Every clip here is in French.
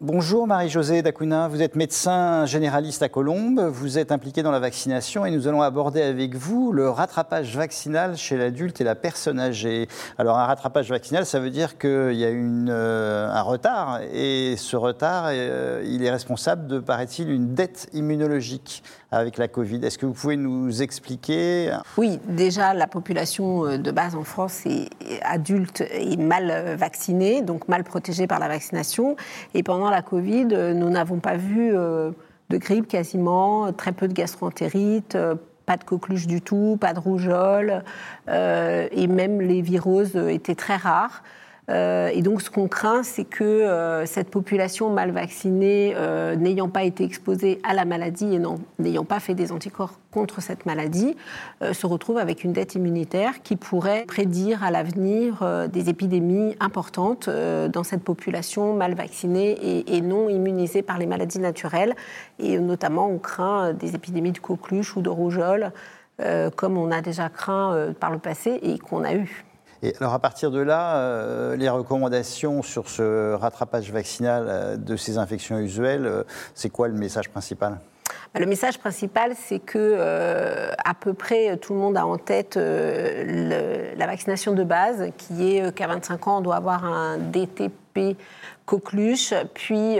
Bonjour Marie-Josée Dacuna, vous êtes médecin généraliste à Colombes, vous êtes impliquée dans la vaccination et nous allons aborder avec vous le rattrapage vaccinal chez l'adulte et la personne âgée. Alors un rattrapage vaccinal, ça veut dire qu'il y a une, euh, un retard et ce retard, euh, il est responsable de, paraît-il, une dette immunologique avec la Covid. Est-ce que vous pouvez nous expliquer? Oui, déjà la population euh, de base en France est adulte et mal vaccinée, donc mal protégée par la vaccination et pendant la Covid, euh, nous n'avons pas vu euh, de grippe quasiment, très peu de gastroentérite, euh, pas de coqueluche du tout, pas de rougeole, et même les viroses étaient très rares. Euh, et donc, ce qu'on craint, c'est que euh, cette population mal vaccinée, euh, n'ayant pas été exposée à la maladie et n'ayant pas fait des anticorps contre cette maladie, se retrouve avec une dette immunitaire qui pourrait prédire à l'avenir des épidémies importantes dans cette population mal vaccinée et, et, non immunisée par les maladies naturelles. Et notamment, on craint des épidémies de coqueluche ou de rougeole, comme on a déjà craint par le passé et qu'on a eu. Et alors à partir de là, euh, les recommandations sur ce rattrapage vaccinal euh, de ces infections usuelles, euh, c'est quoi le message principal? Bah, le message principal, c'est que à peu près tout le monde a en tête la vaccination de base, qui est qu'à 25 ans, on doit avoir un DTP coqueluche. Puis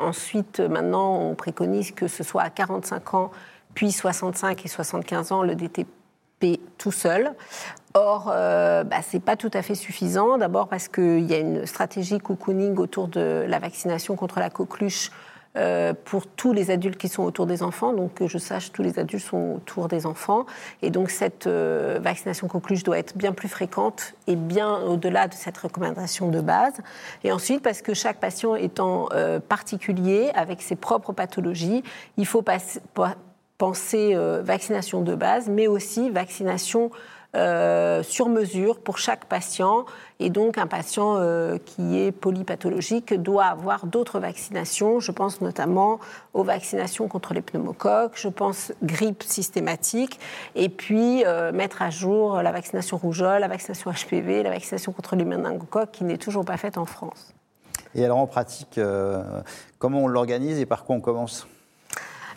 ensuite, maintenant, on préconise que ce soit à 45 ans, puis 65 et 75 ans, le DTP tout seul. Or, euh, bah, ce n'est pas tout à fait suffisant. D'abord parce qu'il y a une stratégie cocooning autour de la vaccination contre la coqueluche euh, pour tous les adultes qui sont autour des enfants. Donc, que je sache, tous les adultes sont autour des enfants. Et donc, cette euh, vaccination coqueluche doit être bien plus fréquente et bien au-delà de cette recommandation de base. Et ensuite, parce que chaque patient étant particulier, avec ses propres pathologies, il faut penser vaccination de base, mais aussi vaccination euh, sur mesure pour chaque patient. Et donc, un patient euh, qui est polypathologique doit avoir d'autres vaccinations. Je pense notamment aux vaccinations contre les pneumocoques, je pense grippe systématique, et puis euh, mettre à jour la vaccination rougeole, la vaccination HPV, la vaccination contre les méningocoques qui n'est toujours pas faite en France. Et alors, en pratique, comment on l'organise et par quoi on commence?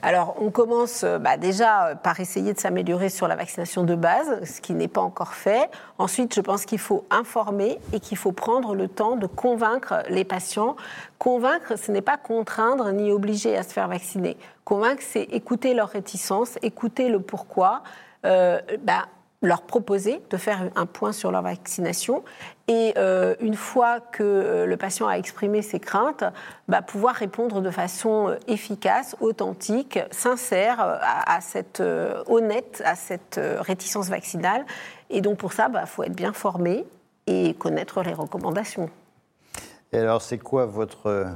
Alors, on commence euh, bah, déjà euh, par essayer de s'améliorer sur la vaccination de base, ce qui n'est pas encore fait. Ensuite, je pense qu'il faut informer et qu'il faut prendre le temps de convaincre les patients. Convaincre, ce n'est pas contraindre ni obliger à se faire vacciner. Convaincre, c'est écouter leurs réticences, écouter le pourquoi. Euh, bah, leur proposer de faire un point sur leur vaccination et euh, une fois que euh, le patient a exprimé ses craintes, bah, pouvoir répondre de façon euh, efficace, authentique, sincère, à, cette honnête, à cette réticence vaccinale. Et donc pour ça, il bah, faut être bien formé et connaître les recommandations. Et alors, c'est quoi votre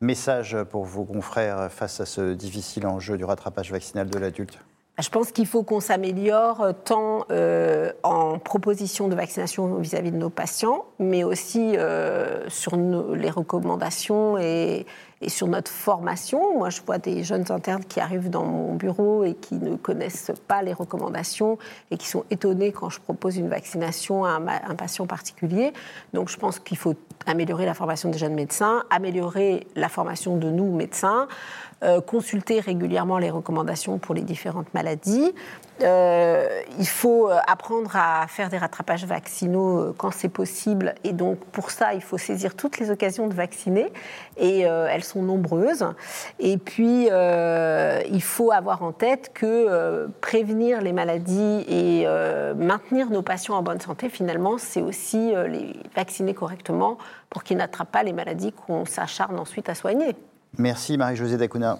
message pour vos confrères face à ce difficile enjeu du rattrapage vaccinal de l'adulte? Je pense qu'il faut qu'on s'améliore euh, tant euh, en proposition de vaccination vis-à-vis de nos patients, mais aussi euh, sur les recommandations et, sur notre formation. Moi, je vois des jeunes internes qui arrivent dans mon bureau et qui ne connaissent pas les recommandations et qui sont étonnés quand je propose une vaccination à un patient particulier. Donc, je pense qu'il faut améliorer la formation des jeunes médecins, améliorer la formation de nous, médecins. Euh, consulter régulièrement les recommandations pour les différentes maladies. Euh, il faut euh, apprendre à faire des rattrapages vaccinaux quand c'est possible. Et donc, pour ça, il faut saisir toutes les occasions de vacciner. Et elles sont nombreuses. Et puis, il faut avoir en tête que prévenir les maladies et maintenir nos patients en bonne santé, finalement, c'est aussi les vacciner correctement pour qu'ils n'attrapent pas les maladies qu'on s'acharne ensuite à soigner. Merci Marie-Josée Dacuna.